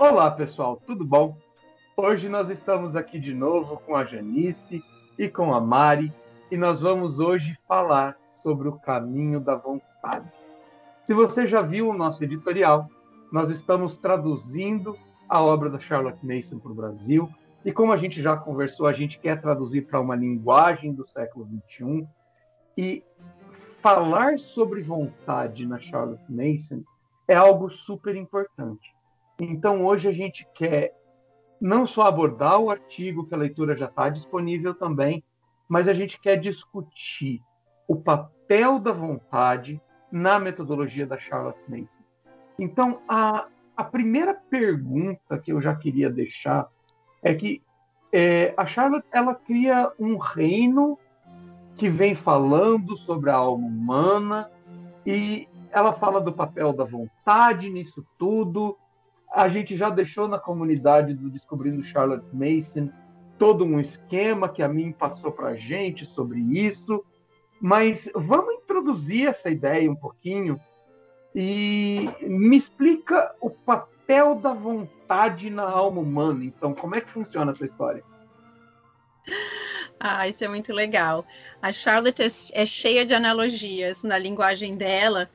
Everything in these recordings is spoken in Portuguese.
Olá, pessoal, tudo bom? Hoje nós estamos aqui de novo com a Janice e com a Mari e nós vamos hoje falar sobre o caminho da vontade. Se você já viu o nosso editorial, nós estamos traduzindo a obra da Charlotte Mason para o Brasil e como a gente já conversou, a gente quer traduzir para uma linguagem do século XXI e falar sobre vontade na Charlotte Mason é algo super importante. Então, hoje a gente quer não só abordar o artigo, que a leitura já está disponível também, mas a gente quer discutir o papel da vontade na metodologia da Charlotte Mason. Então, a, a primeira pergunta que eu já queria deixar é que é, a Charlotte ela cria um reino que vem falando sobre a alma humana e ela fala do papel da vontade nisso tudo. A gente já deixou na comunidade do Descobrindo Charlotte Mason todo um esquema que a mim passou para a gente sobre isso, mas vamos introduzir essa ideia um pouquinho e me explica o papel da vontade na alma humana. Então, como é que funciona essa história? Ah, isso é muito legal. A Charlotte é, é cheia de analogias na linguagem dela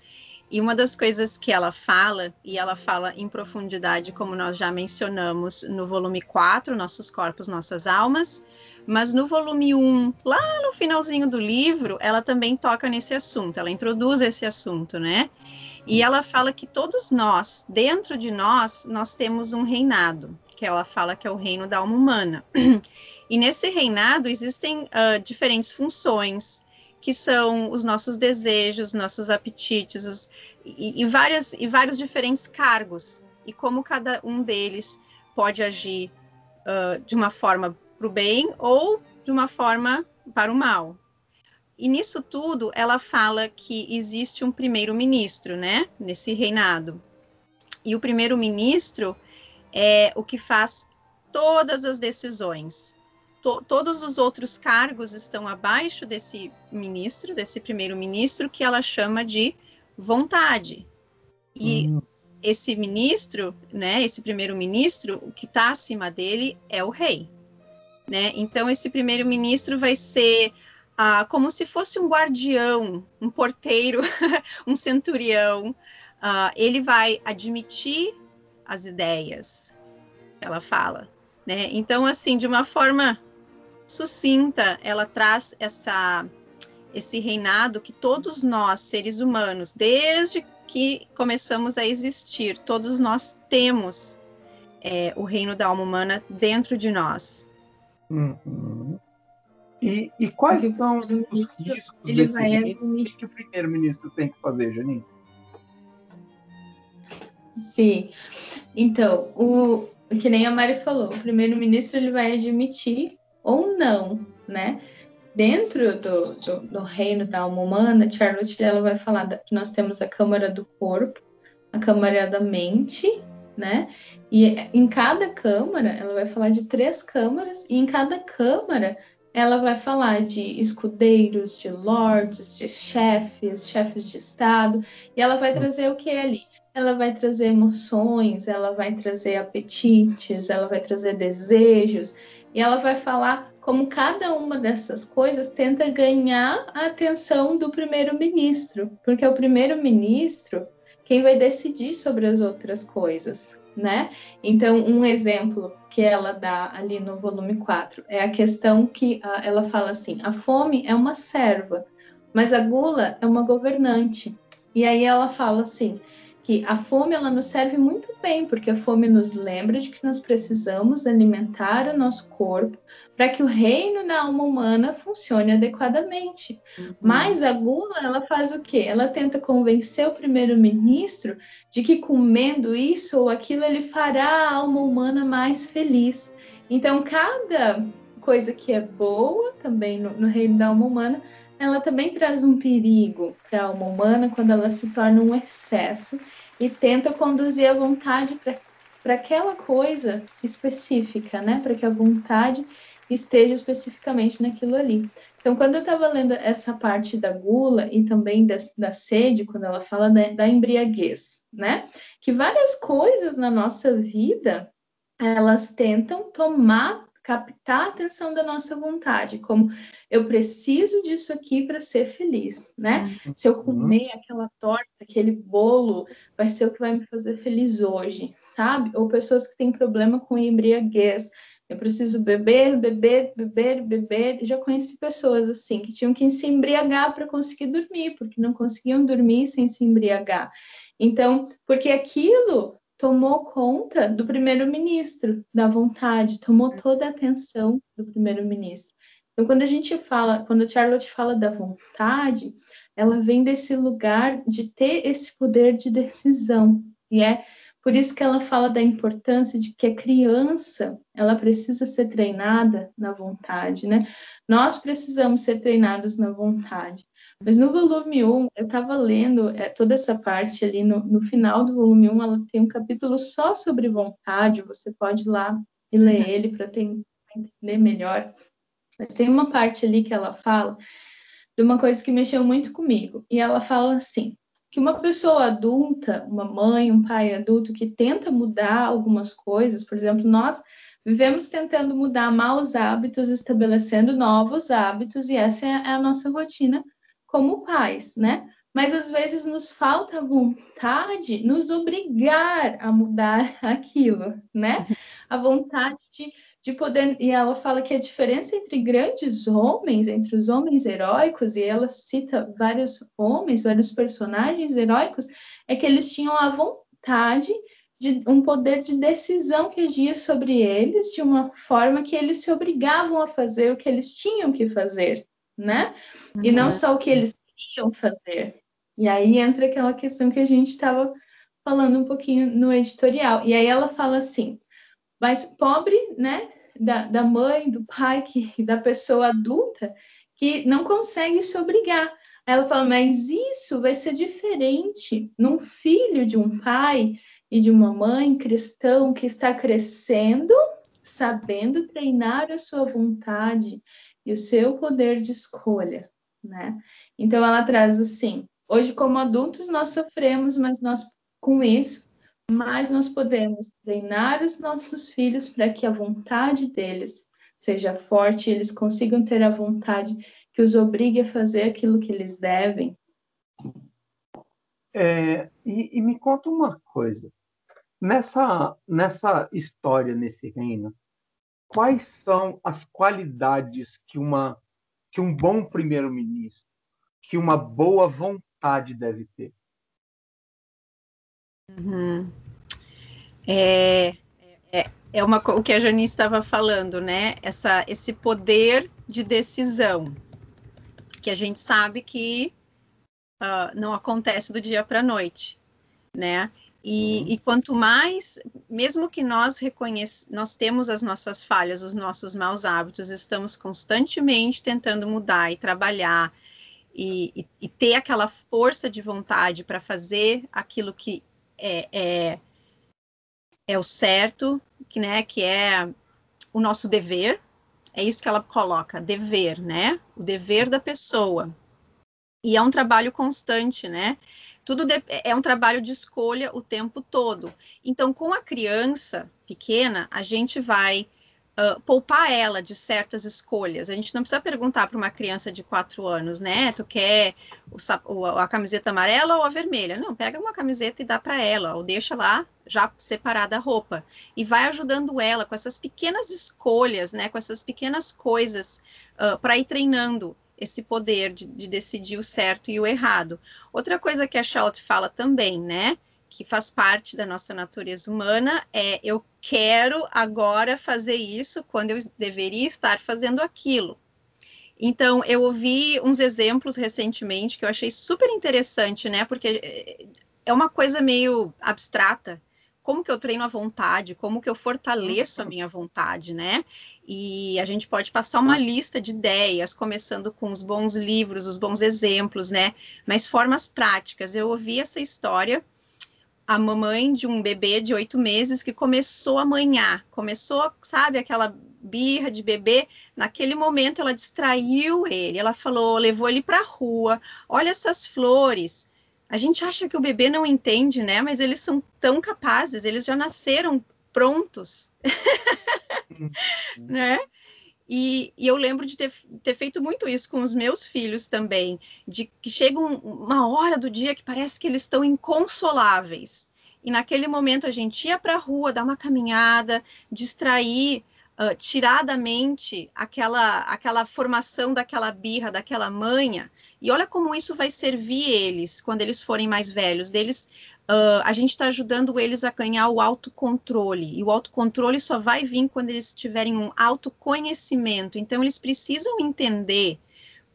e uma das coisas que ela fala, e ela fala em profundidade, como nós já mencionamos no volume 4, Nossos Corpos, Nossas Almas, mas no volume 1, lá no finalzinho do livro, ela também toca nesse assunto, ela introduz esse assunto, né? E ela fala que todos nós, dentro de nós, nós temos um reinado, que ela fala que é o reino da alma humana. E nesse reinado existem uh, diferentes funções, que são os nossos desejos, nossos apetites os, e, e, várias, e vários diferentes cargos, e como cada um deles pode agir uh, de uma forma para o bem ou de uma forma para o mal. E nisso tudo, ela fala que existe um primeiro-ministro, né, nesse reinado. E o primeiro-ministro é o que faz todas as decisões to, todos os outros cargos estão abaixo desse ministro, desse primeiro-ministro, que ela chama de vontade. E hum. esse ministro, né, esse primeiro-ministro, o que está acima dele é o rei. Né? Então, esse primeiro-ministro vai ser ah, como se fosse um guardião, um porteiro, um centurião. Ah, ele vai admitir as ideias, ela fala. Né? Então, assim, de uma forma sucinta, ela traz essa esse reinado que todos nós, seres humanos, desde que começamos a existir, todos nós temos é, o reino da alma humana dentro de nós. Uhum. E, e, quais Porque são os riscos ele desse reino e que o primeiro-ministro tem que fazer, Janine? Sim. Então, o, que nem a Mari falou, o primeiro-ministro ele vai admitir ou não, né? Dentro do, do, do, reino da alma humana, Charlotte ela vai falar que nós temos a câmara do corpo, a câmara da mente, né? E em cada câmara, ela vai falar de três câmaras, e em cada câmara ela vai falar de escudeiros, de lords, de chefes, chefes de estado, e ela vai trazer o que é ali? Ela vai trazer emoções, ela vai trazer apetites, ela vai trazer desejos, e ela vai falar como cada uma dessas coisas tenta ganhar a atenção do primeiro-ministro, porque é o primeiro-ministro quem vai decidir sobre as outras coisas, né? Então, um exemplo que ela dá ali no volume 4 é a questão que a, ela fala assim: a fome é uma serva, mas a gula é uma governante. E aí ela fala assim: que a fome ela nos serve muito bem, porque a fome nos lembra de que nós precisamos alimentar o nosso corpo para que o reino da alma humana funcione adequadamente. Uhum. Mas a gula, ela faz o quê? Ela tenta convencer o primeiro-ministro de que comendo isso ou aquilo ele fará a alma humana mais feliz. Então, cada coisa que é boa também no, no reino da alma humana ela também traz um perigo para a alma humana quando ela se torna um excesso e tenta conduzir a vontade para aquela coisa específica, né? Para que a vontade esteja especificamente naquilo ali. Então, quando eu estava lendo essa parte da gula e também da, da sede, quando ela fala da, da embriaguez, né? Que várias coisas na nossa vida elas tentam tomar, captar a atenção da nossa vontade, como eu preciso disso aqui para ser feliz, né? Uhum. Se eu comer aquela torta, aquele bolo, vai ser o que vai me fazer feliz hoje, sabe? Ou pessoas que têm problema com embriaguez. Eu preciso beber, beber, beber, beber. Já conheci pessoas assim que tinham que se embriagar para conseguir dormir, porque não conseguiam dormir sem se embriagar. Então, porque aquilo tomou conta do primeiro-ministro, da vontade, tomou é. toda a atenção do primeiro-ministro. Então, quando a gente fala, quando a Charlotte fala da vontade, ela vem desse lugar de ter esse poder de decisão. E é por isso que ela fala da importância de que a criança, ela precisa ser treinada na vontade, né? Nós precisamos ser treinados na vontade. Mas no volume 1, eu estava lendo é, toda essa parte ali, no, no final do volume 1, ela tem um capítulo só sobre vontade, você pode ir lá e ler ele para entender melhor. Mas tem uma parte ali que ela fala de uma coisa que mexeu muito comigo. E ela fala assim: que uma pessoa adulta, uma mãe, um pai adulto que tenta mudar algumas coisas, por exemplo, nós vivemos tentando mudar maus hábitos, estabelecendo novos hábitos, e essa é a nossa rotina como pais, né? Mas às vezes nos falta vontade, nos obrigar a mudar aquilo, né? A vontade de, de poder. E ela fala que a diferença entre grandes homens, entre os homens heróicos, e ela cita vários homens, vários personagens heróicos, é que eles tinham a vontade de um poder de decisão que agia sobre eles de uma forma que eles se obrigavam a fazer o que eles tinham que fazer, né? Uhum. E não uhum. só o que eles queriam fazer. E aí entra aquela questão que a gente estava falando um pouquinho no editorial. E aí ela fala assim: mas pobre, né, da, da mãe, do pai, que, da pessoa adulta, que não consegue se obrigar. Ela fala, mas isso vai ser diferente num filho de um pai e de uma mãe cristão que está crescendo, sabendo treinar a sua vontade e o seu poder de escolha, né? Então ela traz assim: hoje como adultos nós sofremos, mas nós com isso, mais nós podemos treinar os nossos filhos para que a vontade deles seja forte, eles consigam ter a vontade que os obrigue a fazer aquilo que eles devem. É, e, e me conta uma coisa. Nessa, nessa história, nesse reino, quais são as qualidades que, uma, que um bom primeiro-ministro, que uma boa vontade deve ter? Uhum. É, é, é uma, o que a Janice estava falando, né? Essa, esse poder de decisão, que a gente sabe que uh, não acontece do dia para a noite, né? E, uhum. e, quanto mais, mesmo que nós reconhece, nós temos as nossas falhas, os nossos maus hábitos, estamos constantemente tentando mudar e trabalhar e, e, e ter aquela força de vontade para fazer aquilo que é, é, é, o certo, que, né, que é o nosso dever, é isso que ela coloca, dever, né? O dever da pessoa. E é um trabalho constante, né? Tudo de, é um trabalho de escolha o tempo todo. Então, com a criança pequena, a gente vai uh, poupar ela de certas escolhas. A gente não precisa perguntar para uma criança de quatro anos, né? Tu quer o, a camiseta amarela ou a vermelha? Não, pega uma camiseta e dá para ela, ou deixa lá já separada a roupa. E vai ajudando ela com essas pequenas escolhas, né? Com essas pequenas coisas uh, para ir treinando esse poder de, de, decidir o certo e o errado. Outra coisa que a Charlotte fala também, né, que faz parte da nossa natureza humana, é eu quero agora fazer isso quando eu deveria estar fazendo aquilo. Então, eu ouvi uns exemplos recentemente que eu achei super interessante, né, porque é uma coisa meio abstrata, como que eu treino a vontade, como que eu fortaleço a minha vontade, né? E a gente pode passar uma lista de ideias, começando com os bons livros, os bons exemplos, né? Mas formas práticas. Eu ouvi essa história, a mamãe de um bebê de oito meses que começou a manhar, começou, sabe, aquela birra de bebê. Naquele momento, ela distraiu ele. Ela falou, levou ele para a rua. Olha essas flores A gente acha que o bebê não entende, né? Mas eles são tão capazes, eles já nasceram prontos, uhum. né? E, e, eu lembro de ter, ter, feito muito isso com os meus filhos também, de que chega um, uma hora do dia que parece que eles estão inconsoláveis. E naquele momento a gente ia para a rua, dar uma caminhada, distrair, tirar da mente aquela, aquela formação daquela birra, daquela manha. E olha como isso vai servir eles quando eles forem mais velhos. Deles Uh, a gente está ajudando eles a ganhar o autocontrole. E o autocontrole só vai vir quando eles tiverem um autoconhecimento. Então, eles precisam entender,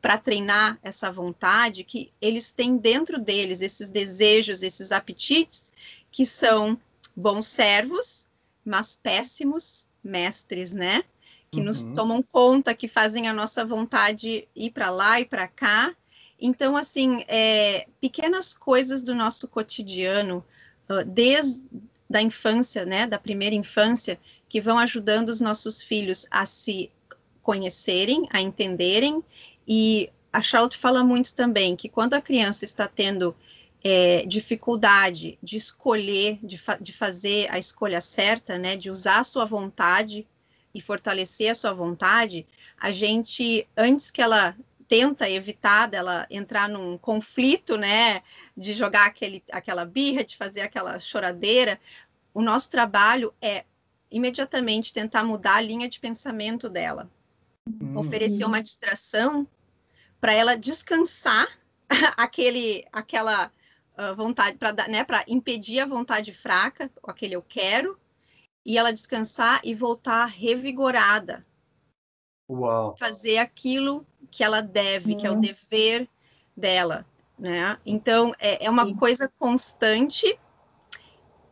para treinar essa vontade, que eles têm dentro deles esses desejos, esses apetites, que são bons servos, mas péssimos mestres, né? Que uhum. nos tomam conta, que fazem a nossa vontade ir para lá e para cá então, assim, é, pequenas coisas do nosso cotidiano, uh, desde da infância, né, da primeira infância, que vão ajudando os nossos filhos a se conhecerem, a entenderem. E a Charlotte fala muito também que quando a criança está tendo é, dificuldade de escolher, de, fa de fazer a escolha certa, né, de usar a sua vontade e fortalecer a sua vontade, a gente, antes que ela tenta evitar dela entrar num conflito, né, de jogar aquele, aquela birra, de fazer aquela choradeira, o nosso trabalho é imediatamente tentar mudar a linha de pensamento dela, uhum. oferecer uma distração para ela descansar aquele, aquela uh, vontade, para né, impedir a vontade fraca, aquele eu quero, e ela descansar e voltar revigorada, Uau. fazer aquilo que ela deve, que é o uhum. dever dela, né? Então é, é uma Sim. coisa constante,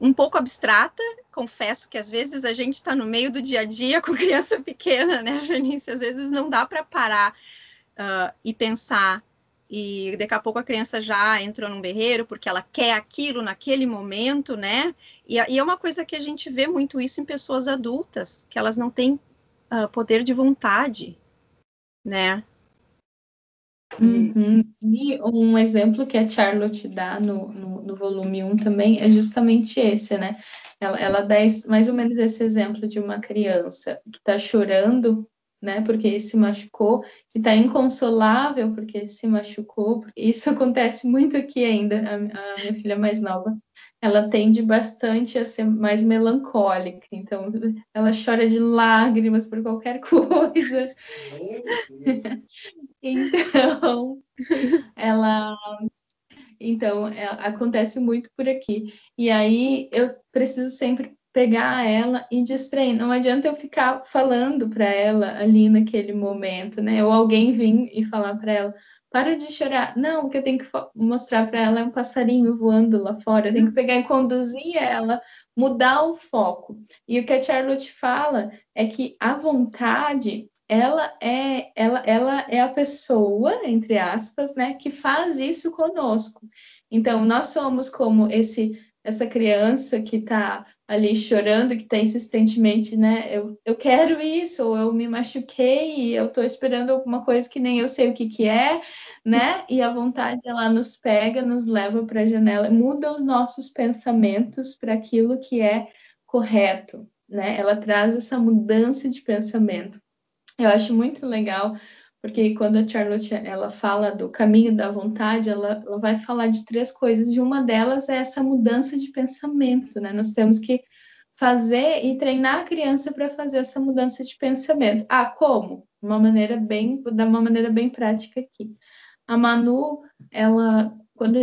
um pouco abstrata. Confesso que às vezes a gente está no meio do dia a dia com criança pequena, né, Janice? Às vezes não dá para parar uh, e pensar. E daqui a pouco a criança já entrou num berreiro porque ela quer aquilo naquele momento, né? E, e é uma coisa que a gente vê muito isso em pessoas adultas, que elas não têm uh, poder de vontade, né? Uhum. E um exemplo que a Charlotte dá no, no, no, volume 1 também é justamente esse, né? Ela, ela dá mais ou menos esse exemplo de uma criança que está chorando, né? Porque se machucou, que está inconsolável porque se machucou. Isso acontece muito aqui ainda, a, a minha filha mais nova ela tende bastante a ser mais melancólica, então ela chora de lágrimas por qualquer coisa. então, ela então é, acontece muito por aqui. E aí eu preciso sempre pegar ela e distrair. Não adianta eu ficar falando para ela ali naquele momento, né? Ou alguém vir e falar para ela: para de chorar. Não, o que eu tenho que mostrar para ela é um passarinho voando lá fora. Eu tenho que pegar e conduzir ela, mudar o foco. E o que a Charlotte fala é que a vontade ela é ela, ela é a pessoa, entre aspas, né, que faz isso conosco. Então, nós somos como esse essa criança que está ali chorando, que está insistentemente, né? Eu, eu quero isso, ou eu me machuquei e eu estou esperando alguma coisa que nem eu sei o que, que é, né? E a vontade ela nos pega, nos leva para a janela, muda os nossos pensamentos para aquilo que é correto, né? Ela traz essa mudança de pensamento. Eu acho muito legal porque quando a Charlotte ela fala do caminho da vontade, ela, ela vai falar de três coisas, e uma delas é essa mudança de pensamento, né? Nós temos que fazer e treinar a criança para fazer essa mudança de pensamento. Ah, como? Uma maneira bem, da uma maneira bem prática aqui. A Manu, ela quando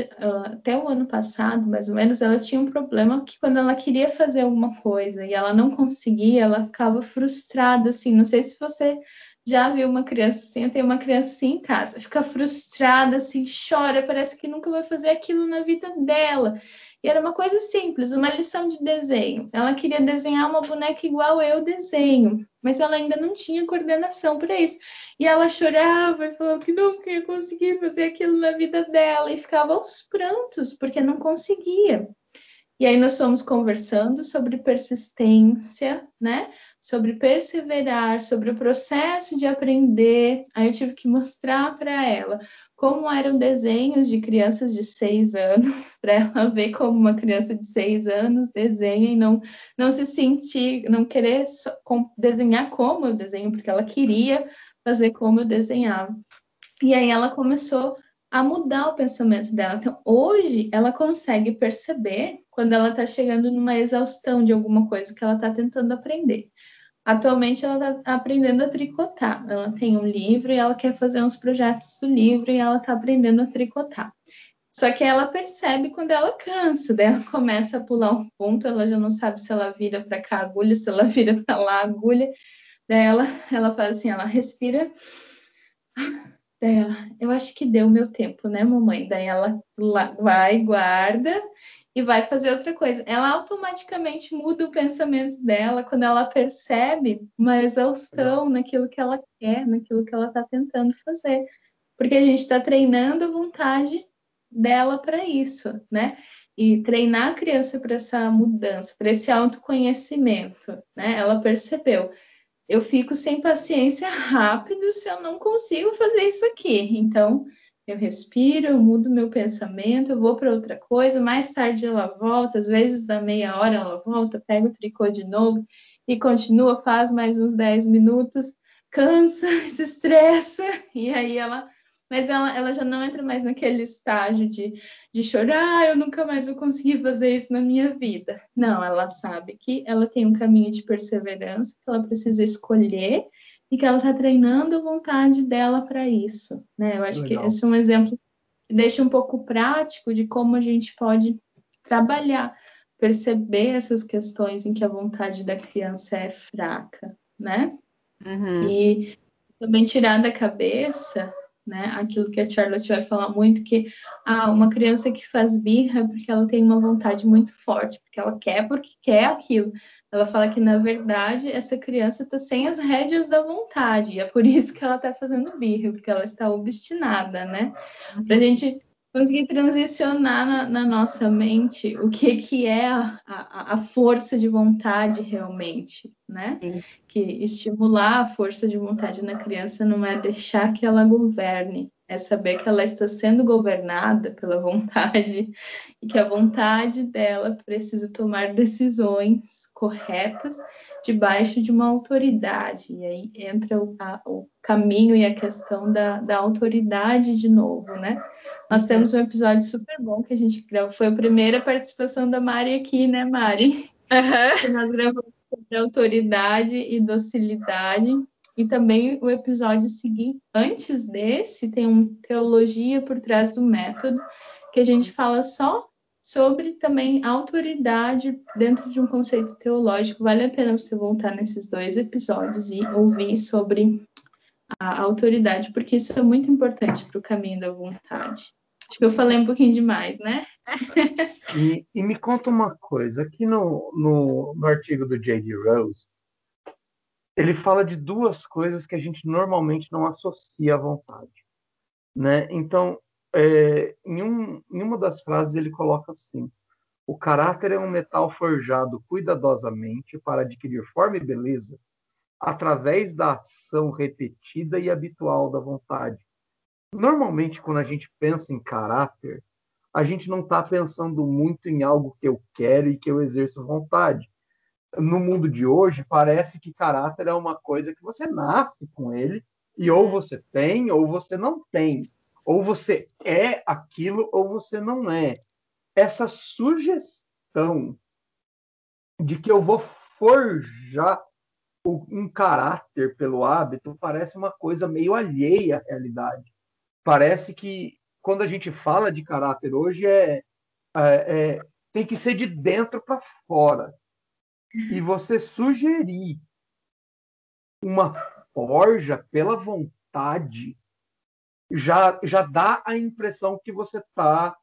até o ano passado, mais ou menos, ela tinha um problema que quando ela queria fazer alguma coisa e ela não conseguia, ela ficava frustrada assim. Não sei se você já viu uma criança assim, tenho uma criança assim em casa, fica frustrada, assim, chora, parece que nunca vai fazer aquilo na vida dela. E era uma coisa simples, uma lição de desenho. Ela queria desenhar uma boneca igual eu desenho, mas ela ainda não tinha coordenação para isso. E ela chorava e falou que nunca ia conseguir fazer aquilo na vida dela e ficava aos prantos porque não conseguia. E aí nós fomos conversando sobre persistência, né? Sobre perseverar, sobre o processo de aprender. Aí eu tive que mostrar para ela como eram desenhos de crianças de seis anos, para ela ver como uma criança de seis anos desenha e não, não se sentir, não querer desenhar como eu desenho, porque ela queria fazer como eu desenhava. E aí ela começou a mudar o pensamento dela. Então, hoje, ela consegue perceber quando ela está chegando numa exaustão de alguma coisa que ela está tentando aprender. Atualmente ela está aprendendo a tricotar. Ela tem um livro e ela quer fazer uns projetos do livro e ela está aprendendo a tricotar. Só que ela percebe quando ela cansa, daí ela começa a pular um ponto, ela já não sabe se ela vira para cá a agulha, se ela vira para lá a agulha. Daí ela, ela faz assim, ela respira. Daí ela, eu acho que deu meu tempo, né, mamãe? Daí ela vai, guarda e vai fazer outra coisa. Ela automaticamente muda o pensamento dela quando ela percebe uma exaustão naquilo que ela quer, naquilo que ela está tentando fazer. Porque a gente está treinando a vontade dela para isso, né? E treinar a criança para essa mudança, para esse autoconhecimento, né? Ela percebeu. Eu fico sem paciência rápido se eu não consigo fazer isso aqui. Então, eu respiro, eu mudo meu pensamento, eu vou para outra coisa, mais tarde ela volta, às vezes da meia hora ela volta, pega o tricô de novo e continua, faz mais uns 10 minutos, cansa, se estressa, e aí ela. Mas ela, ela já não entra mais naquele estágio de, de chorar, ah, eu nunca mais vou conseguir fazer isso na minha vida. Não, ela sabe que ela tem um caminho de perseverança, que ela precisa escolher e que ela está treinando a vontade dela para isso. Né? Eu acho Legal. que esse é um exemplo que deixa um pouco prático de como a gente pode trabalhar, perceber essas questões em que a vontade da criança é fraca, né? Uhum. E também tirar da cabeça né? Aquilo que a Charlotte vai falar muito, que ah, uma criança que faz birra é porque ela tem uma vontade muito forte, porque ela quer porque quer aquilo. Ela fala que, na verdade, essa criança está sem as rédeas da vontade, e é por isso que ela está fazendo birra, porque ela está obstinada, né? Para a gente conseguir transicionar na, na, nossa mente o que, que é a, a, a força de vontade realmente, né? Sim. Que estimular a força de vontade na criança não é deixar que ela governe, é saber que ela está sendo governada pela vontade e que a vontade dela precisa tomar decisões corretas debaixo de uma autoridade. E aí entra o, a, o caminho e a questão da, da autoridade de novo, né? Nós temos um episódio super bom que a gente gravou. Foi a primeira participação da Mari aqui, né, Mari? Uhum. Que nós gravamos sobre autoridade e docilidade. E também o episódio seguinte, antes desse, tem um teologia por trás do método, que a gente fala só sobre também autoridade dentro de um conceito teológico. Vale a pena você voltar nesses dois episódios e ouvir sobre a autoridade, porque isso é muito importante para o caminho da vontade. Acho que eu falei um pouquinho demais, né? e, e, me conta uma coisa, aqui no, no, no artigo do J.D. Rose, ele fala de duas coisas que a gente normalmente não associa à vontade. Né? Então, é, em, um, em uma das frases ele coloca assim: o caráter é um metal forjado cuidadosamente para adquirir forma e beleza através da ação repetida e habitual da vontade. Normalmente, quando a gente pensa em caráter, a gente não está pensando muito em algo que eu quero e que eu exerço vontade. No mundo de hoje, parece que caráter é uma coisa que você nasce com ele e ou você tem ou você não tem. Ou você é aquilo ou você não é. Essa sugestão de que eu vou forjar um caráter pelo hábito parece uma coisa meio alheia à realidade. Parece que quando a gente fala de caráter hoje é, é, é tem que ser de dentro para fora. E você sugerir uma forja pela vontade já, já dá a impressão que você está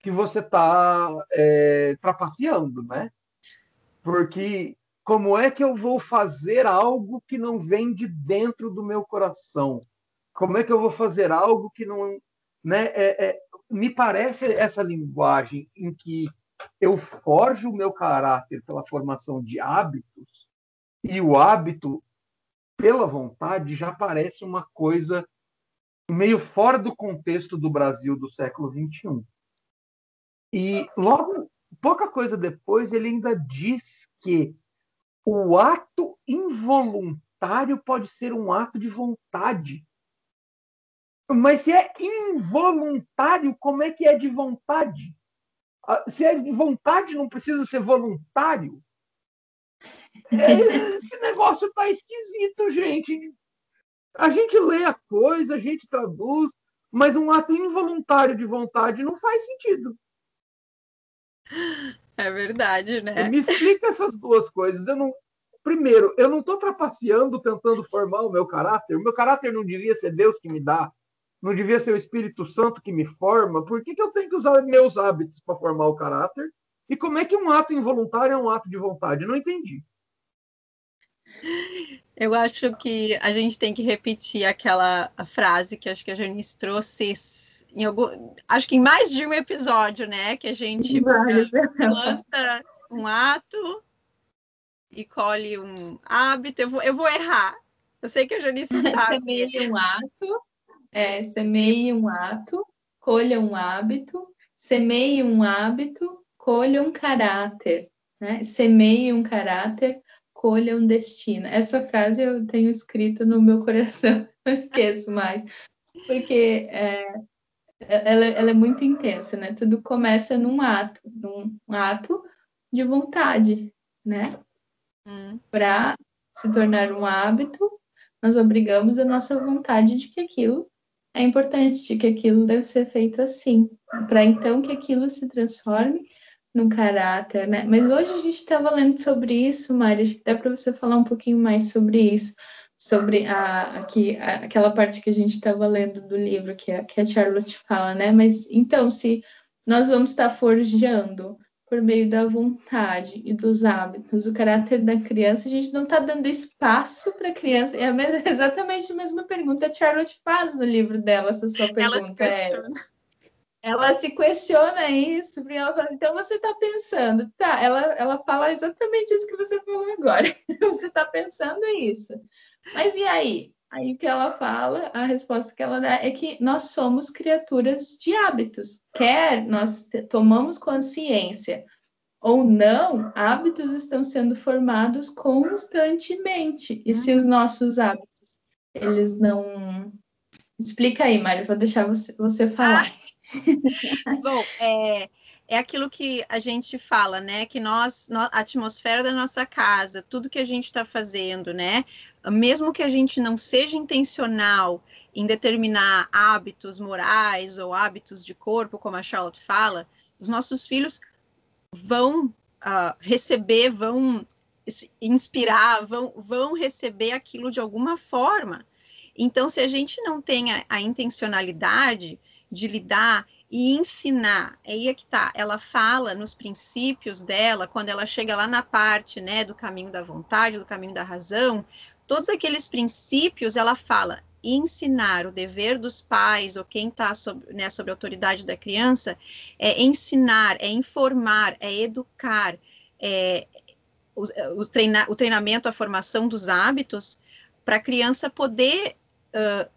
que você está é, trapaceando, né? Porque como é que eu vou fazer algo que não vem de dentro do meu coração? Como é que eu vou fazer algo que não, né? É, é, me parece essa linguagem em que eu forjo o meu caráter pela formação de hábitos e o hábito pela vontade já parece uma coisa meio fora do contexto do Brasil do século XXI. E logo, pouca coisa depois, ele ainda diz que o ato involuntário pode ser um ato de vontade. Mas se é involuntário, como é que é de vontade? Ah, se é de vontade, não precisa ser voluntário. É, esse negócio tá esquisito, gente. A gente lê a coisa, a gente traduz, mas um ato involuntário de vontade não faz sentido. É verdade, né? Me explica essas duas coisas. Eu não, primeiro, eu não estou trapaceando tentando formar o meu caráter. O meu caráter não devia ser Deus que me dá, não devia ser o Espírito Santo que me forma. Por que, que eu tenho que usar meus hábitos para formar o caráter? E como é que um ato involuntário é um ato de vontade? Não entendi. Eu acho que a gente tem que repetir aquela frase que acho que a Janice trouxe em algum, acho que em mais de um episódio, né? Que a gente planta um ato e colhe um hábito. Eu vou, eu vou errar. Eu sei que a Janice sabe. semeie um ato, é, semeie um ato, colha um hábito, semeie um hábito, colha um caráter. Né? Semeie um caráter, colha um destino. Essa frase eu tenho escrito no meu coração, não esqueço mais, porque é, ela, ela, é muito intensa, né? Tudo começa num ato, num ato de vontade, né? Hum. Para se tornar um hábito, nós obrigamos a nossa vontade de que aquilo é importante, de que aquilo deve ser feito assim, para então que aquilo se transforme no caráter, né? Mas hoje a gente estava lendo sobre isso, Mari, acho que dá para você falar um pouquinho mais sobre isso, sobre a, aqui, a, aquela parte que a gente estava lendo do livro que a, que a Charlotte fala, né? Mas então, se nós vamos estar forjando por meio da vontade e dos hábitos o caráter da criança, a gente não está dando espaço para a criança. É exatamente a mesma pergunta que a Charlotte faz no livro dela, essa sua pergunta. Ela se questiona. É, ela se questiona isso, porque ela fala, então você está pensando, tá? Ela, ela fala exatamente isso que você falou agora. você está pensando isso. Mas e aí? Aí o que ela fala, a resposta que ela dá é que nós somos criaturas de hábitos. Quer nós tomamos consciência ou não, hábitos estão sendo formados constantemente. E se os nossos hábitos, eles não. Explica aí, Mário, vou deixar você, você falar. Ah Bom, é, é aquilo que a gente fala, né? Que nós, a atmosfera da nossa casa, tudo que a gente está fazendo, né? Mesmo que a gente não seja intencional em determinar hábitos morais ou hábitos de corpo, como a Charlotte fala, os nossos filhos vão uh, receber, vão inspirar, vão, vão receber aquilo de alguma forma. Então, se a gente não tem a, a intencionalidade, de lidar e ensinar. É aí é que tá. Ela fala nos princípios dela, quando ela chega lá na parte, né, do caminho da vontade, do caminho da razão, todos aqueles princípios ela fala ensinar o dever dos pais ou quem está sobre, né, sobre a autoridade da criança é ensinar, é informar, é educar, é o, o, treina, o treinamento, a formação dos hábitos para a criança poder uh,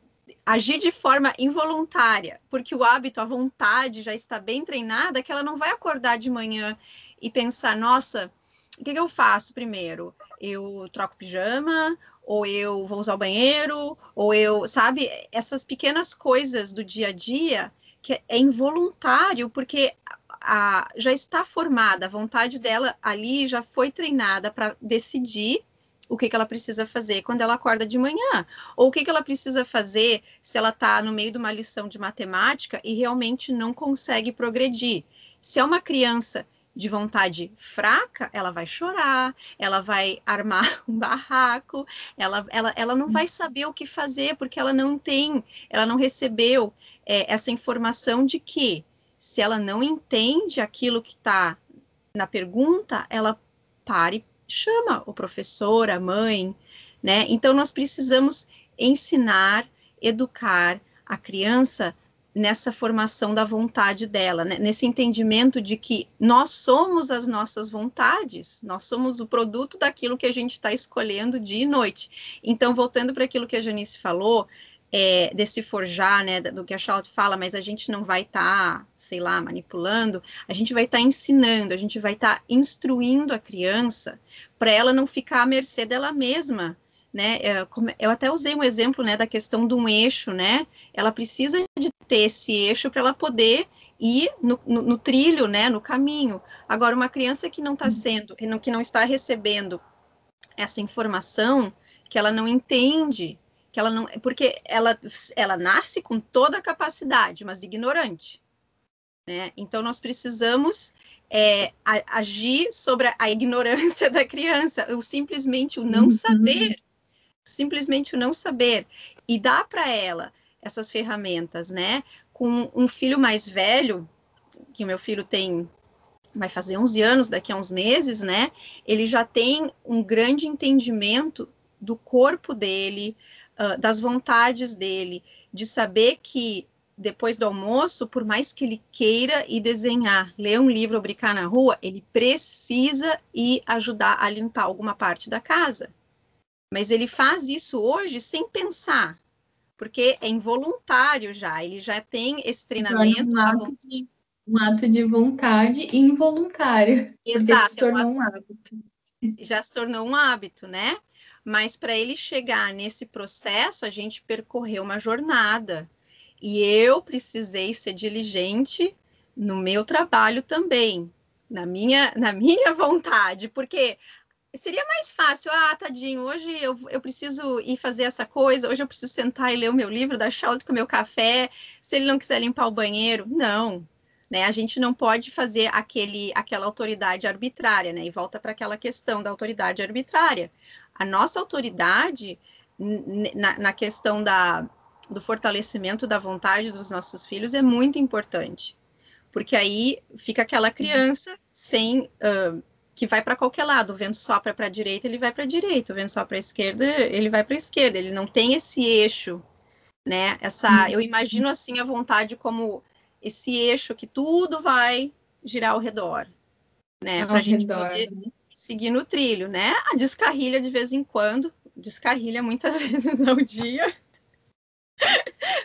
agir de forma involuntária, porque o hábito, a vontade já está bem treinada, que ela não vai acordar de manhã e pensar, nossa, o que, que eu faço primeiro? Eu troco pijama, ou eu vou usar o banheiro, ou eu, sabe, essas pequenas coisas do dia a dia que é involuntário, porque a, já está formada, a vontade dela ali já foi treinada para decidir o que, que ela precisa fazer quando ela acorda de manhã, ou o que, que ela precisa fazer se ela está no meio de uma lição de matemática e realmente não consegue progredir. Se é uma criança de vontade fraca, ela vai chorar, ela vai armar um barraco, ela, ela, ela não vai saber o que fazer, porque ela não tem, ela não recebeu é, essa informação de que se ela não entende aquilo que está na pergunta, ela pare chama o professor, a mãe, né? Então nós precisamos ensinar, educar a criança nessa formação da vontade dela, né? nesse entendimento de que nós somos as nossas vontades, nós somos o produto daquilo que a gente está escolhendo dia e noite. Então, voltando para aquilo que a Janice falou, é, desse forjar, né, do que a Charlotte fala, mas a gente não vai estar, tá, sei lá, manipulando, a gente vai estar tá ensinando, a gente vai estar tá instruindo a criança para ela não ficar à mercê dela mesma, né? É, eu até usei um exemplo, né, da questão de um eixo, né? Ela precisa de ter esse eixo para ela poder ir no, no, no, trilho, né, no caminho. Agora, uma criança que não está sendo, que não está recebendo essa informação, que ela não entende que ela não, porque ela, ela nasce com toda a capacidade, mas ignorante. Né? Então nós precisamos é, a, agir sobre a, ignorância da criança, o simplesmente o não uhum. saber, simplesmente o não saber e dar para ela essas ferramentas, né? Com um filho mais velho, que o meu filho tem vai fazer 11 anos daqui a uns meses, né? Ele já tem um grande entendimento do corpo dele, uh, das vontades dele, de saber que depois do almoço, por mais que ele queira ir desenhar, ler um livro ou brincar na rua, ele precisa ir ajudar a limpar alguma parte da casa. Mas ele faz isso hoje sem pensar, porque é involuntário já, ele já tem esse treinamento. Um ato de, um ato de vontade involuntário. Exato. Se tornou um hábito. Já se tornou um hábito, né? Mas para ele chegar nesse processo, a gente percorreu uma jornada. E eu precisei ser diligente no meu trabalho também, na minha, na minha vontade, porque seria mais fácil, ah, tadinho, hoje eu, eu preciso ir fazer essa coisa, hoje eu preciso sentar e ler o meu livro, dar Charlotte com o meu café, se ele não quiser limpar o banheiro. Não, né? A gente não pode fazer aquele, aquela autoridade arbitrária, né? E volta para aquela questão da autoridade arbitrária a nossa autoridade na, na questão da, do fortalecimento da vontade dos nossos filhos é muito importante, porque aí fica aquela criança sem uh, que vai para qualquer lado, o vento sopra para a direita, ele vai para a direita, o vento sopra para a esquerda, ele vai para a esquerda, ele não tem esse eixo, né? Essa, eu imagino assim a vontade como esse eixo que tudo vai girar ao redor, né? Para a gente redor. poder né? Seguir no trilho, né? A descarrilha de vez em quando, descarrilha muitas vezes ao dia.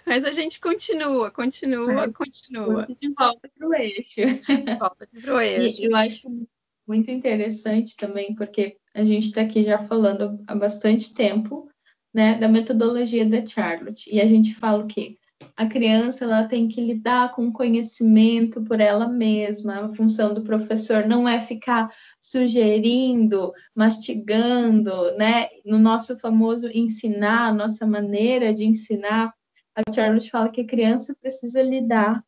Mas a gente continua, continua, é, continua. De volta para o eixo. Volta para o eixo. E eu acho muito interessante também, porque a gente está aqui já falando há bastante tempo, né, da metodologia da Charlotte. E a gente fala o quê? A criança ela tem que lidar com conhecimento por ela mesma. A função do professor não é ficar sugerindo, mastigando, né? No nosso famoso ensinar, a nossa maneira de ensinar, a Charlotte fala que a criança precisa lidar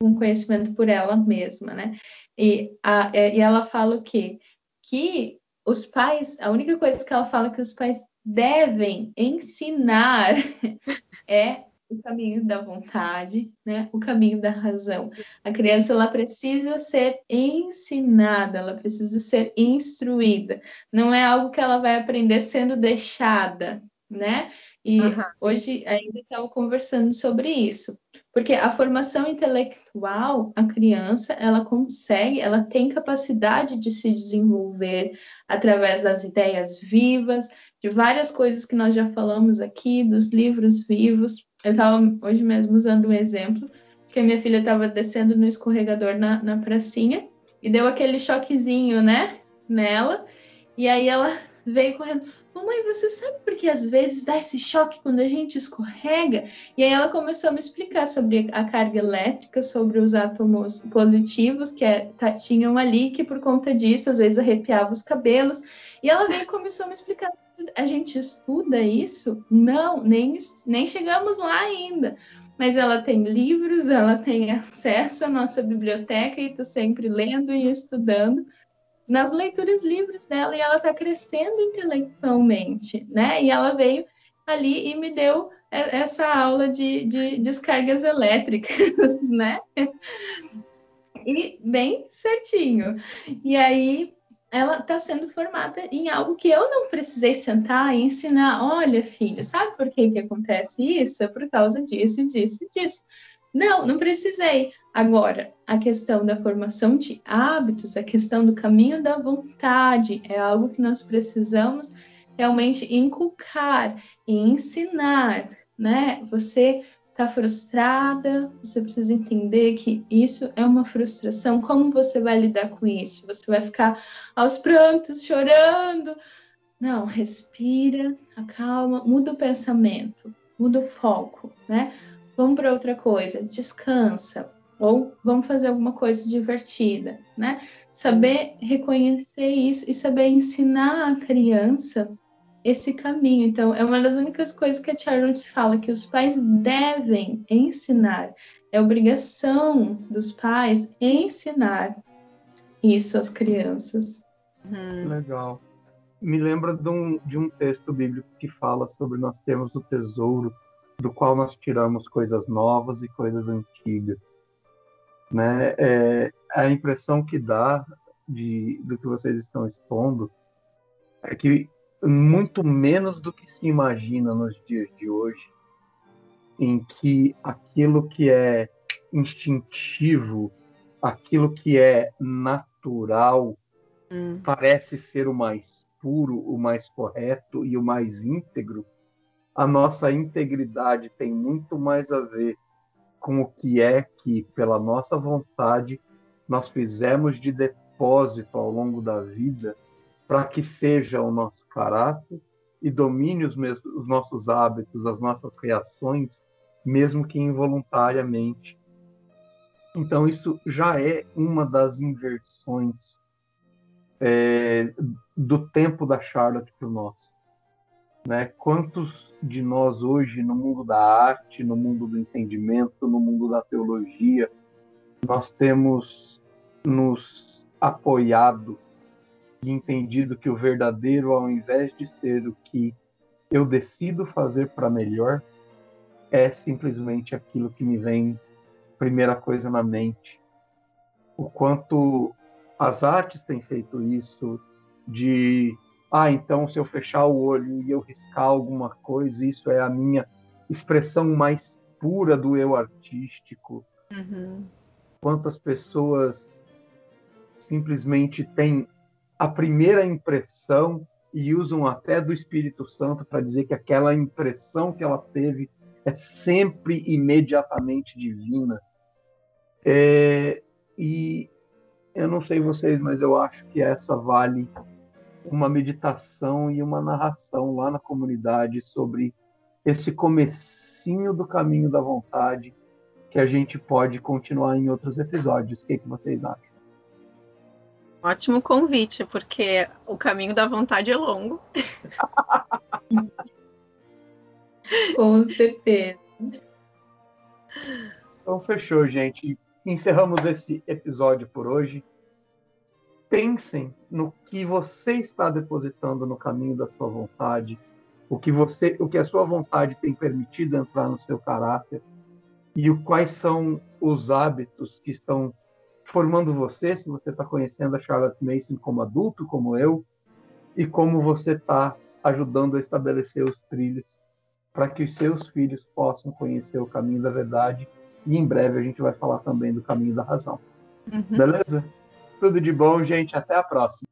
com conhecimento por ela mesma, né? E, a, é, e ela fala o quê? Que os pais, a única coisa que ela fala que os pais devem ensinar é o caminho da vontade, né? O caminho da razão. A criança ela precisa ser ensinada, ela precisa ser instruída. Não é algo que ela vai aprender sendo deixada, né? E uhum. hoje ainda estava conversando sobre isso, porque a formação intelectual, a criança, ela consegue, ela tem capacidade de se desenvolver através das ideias vivas, de várias coisas que nós já falamos aqui, dos livros vivos, eu estava hoje mesmo usando um exemplo, que a minha filha estava descendo no escorregador na, na pracinha e deu aquele choquezinho, né, nela. E aí ela veio correndo. Mamãe, você sabe por que às vezes dá esse choque quando a gente escorrega? E aí ela começou a me explicar sobre a carga elétrica, sobre os átomos positivos que é, tá, tinham ali, que por conta disso às vezes arrepiava os cabelos. E ela veio e começou a me explicar a gente estuda isso? Não, nem, nem chegamos lá ainda. Mas ela tem livros, ela tem acesso à nossa biblioteca e está sempre lendo e estudando nas leituras livres dela e ela está crescendo intelectualmente, né? E ela veio ali e me deu essa aula de, de descargas elétricas, né? E bem certinho. E aí ela está sendo formada em algo que eu não precisei sentar e ensinar. Olha, filho, sabe por que, que acontece isso? É por causa disso, disso, disso. Não, não precisei. Agora, a questão da formação de hábitos, a questão do caminho da vontade, é algo que nós precisamos realmente inculcar e ensinar, né? Você está frustrada, você precisa entender que isso é uma frustração. Como você vai lidar com isso? Você vai ficar aos prantos, chorando? Não, respira, acalma, muda o pensamento, muda o foco, né? Vamos para outra coisa, descansa, ou vamos fazer alguma coisa divertida, né? Saber reconhecer isso e saber ensinar a criança esse caminho. Então, é uma das únicas coisas que a Charlotte fala que os pais devem ensinar. É obrigação dos pais ensinar isso às crianças. Hum. Legal. Me lembra de um, de um texto bíblico que fala sobre nós termos o tesouro do qual nós tiramos coisas novas e coisas antigas. Né? É, a impressão que dá de, do que vocês estão expondo é que muito menos do que se imagina nos dias de hoje, em que aquilo que é instintivo, aquilo que é natural, hum. parece ser o mais puro, o mais correto e o mais íntegro. A nossa integridade tem muito mais a ver com o que é que, pela nossa vontade, nós fizemos de depósito ao longo da vida para que seja o nosso caráter e domine os, os nossos hábitos, as nossas reações, mesmo que involuntariamente. Então, isso já é uma das inversões é, do tempo da Charlotte para o nosso. Né? Quantos de nós hoje, no mundo da arte, no mundo do entendimento, no mundo da teologia, nós temos nos apoiado e entendido que o verdadeiro, ao invés de ser o que eu decido fazer para melhor, é simplesmente aquilo que me vem primeira coisa na mente. O quanto as artes têm feito isso de ah, então se eu fechar o olho e eu riscar alguma coisa, isso é a minha expressão mais pura do eu artístico. Uhum. Quantas pessoas simplesmente têm a primeira impressão e usam até do Espírito Santo para dizer que aquela impressão que ela teve é sempre imediatamente divina. É, e eu não sei vocês, mas eu acho que essa vale uma meditação e uma narração lá na comunidade sobre esse comecinho do caminho da vontade que a gente pode continuar em outros episódios. O que, que vocês acham? Ótimo convite, porque o caminho da vontade é longo. Com certeza. Então, fechou, gente. Encerramos esse episódio por hoje. Pensem no que você está depositando no caminho da sua vontade, o que você, o que a sua vontade tem permitido entrar no seu caráter e quais são os hábitos que estão formando você, se você está conhecendo a Charlotte Mason como adulto, como eu, e como você está ajudando a estabelecer os trilhos para que os seus filhos possam conhecer o caminho da verdade. E em breve a gente vai falar também do caminho da razão. Uhum. Beleza? Tudo de bom, gente. Até a próxima.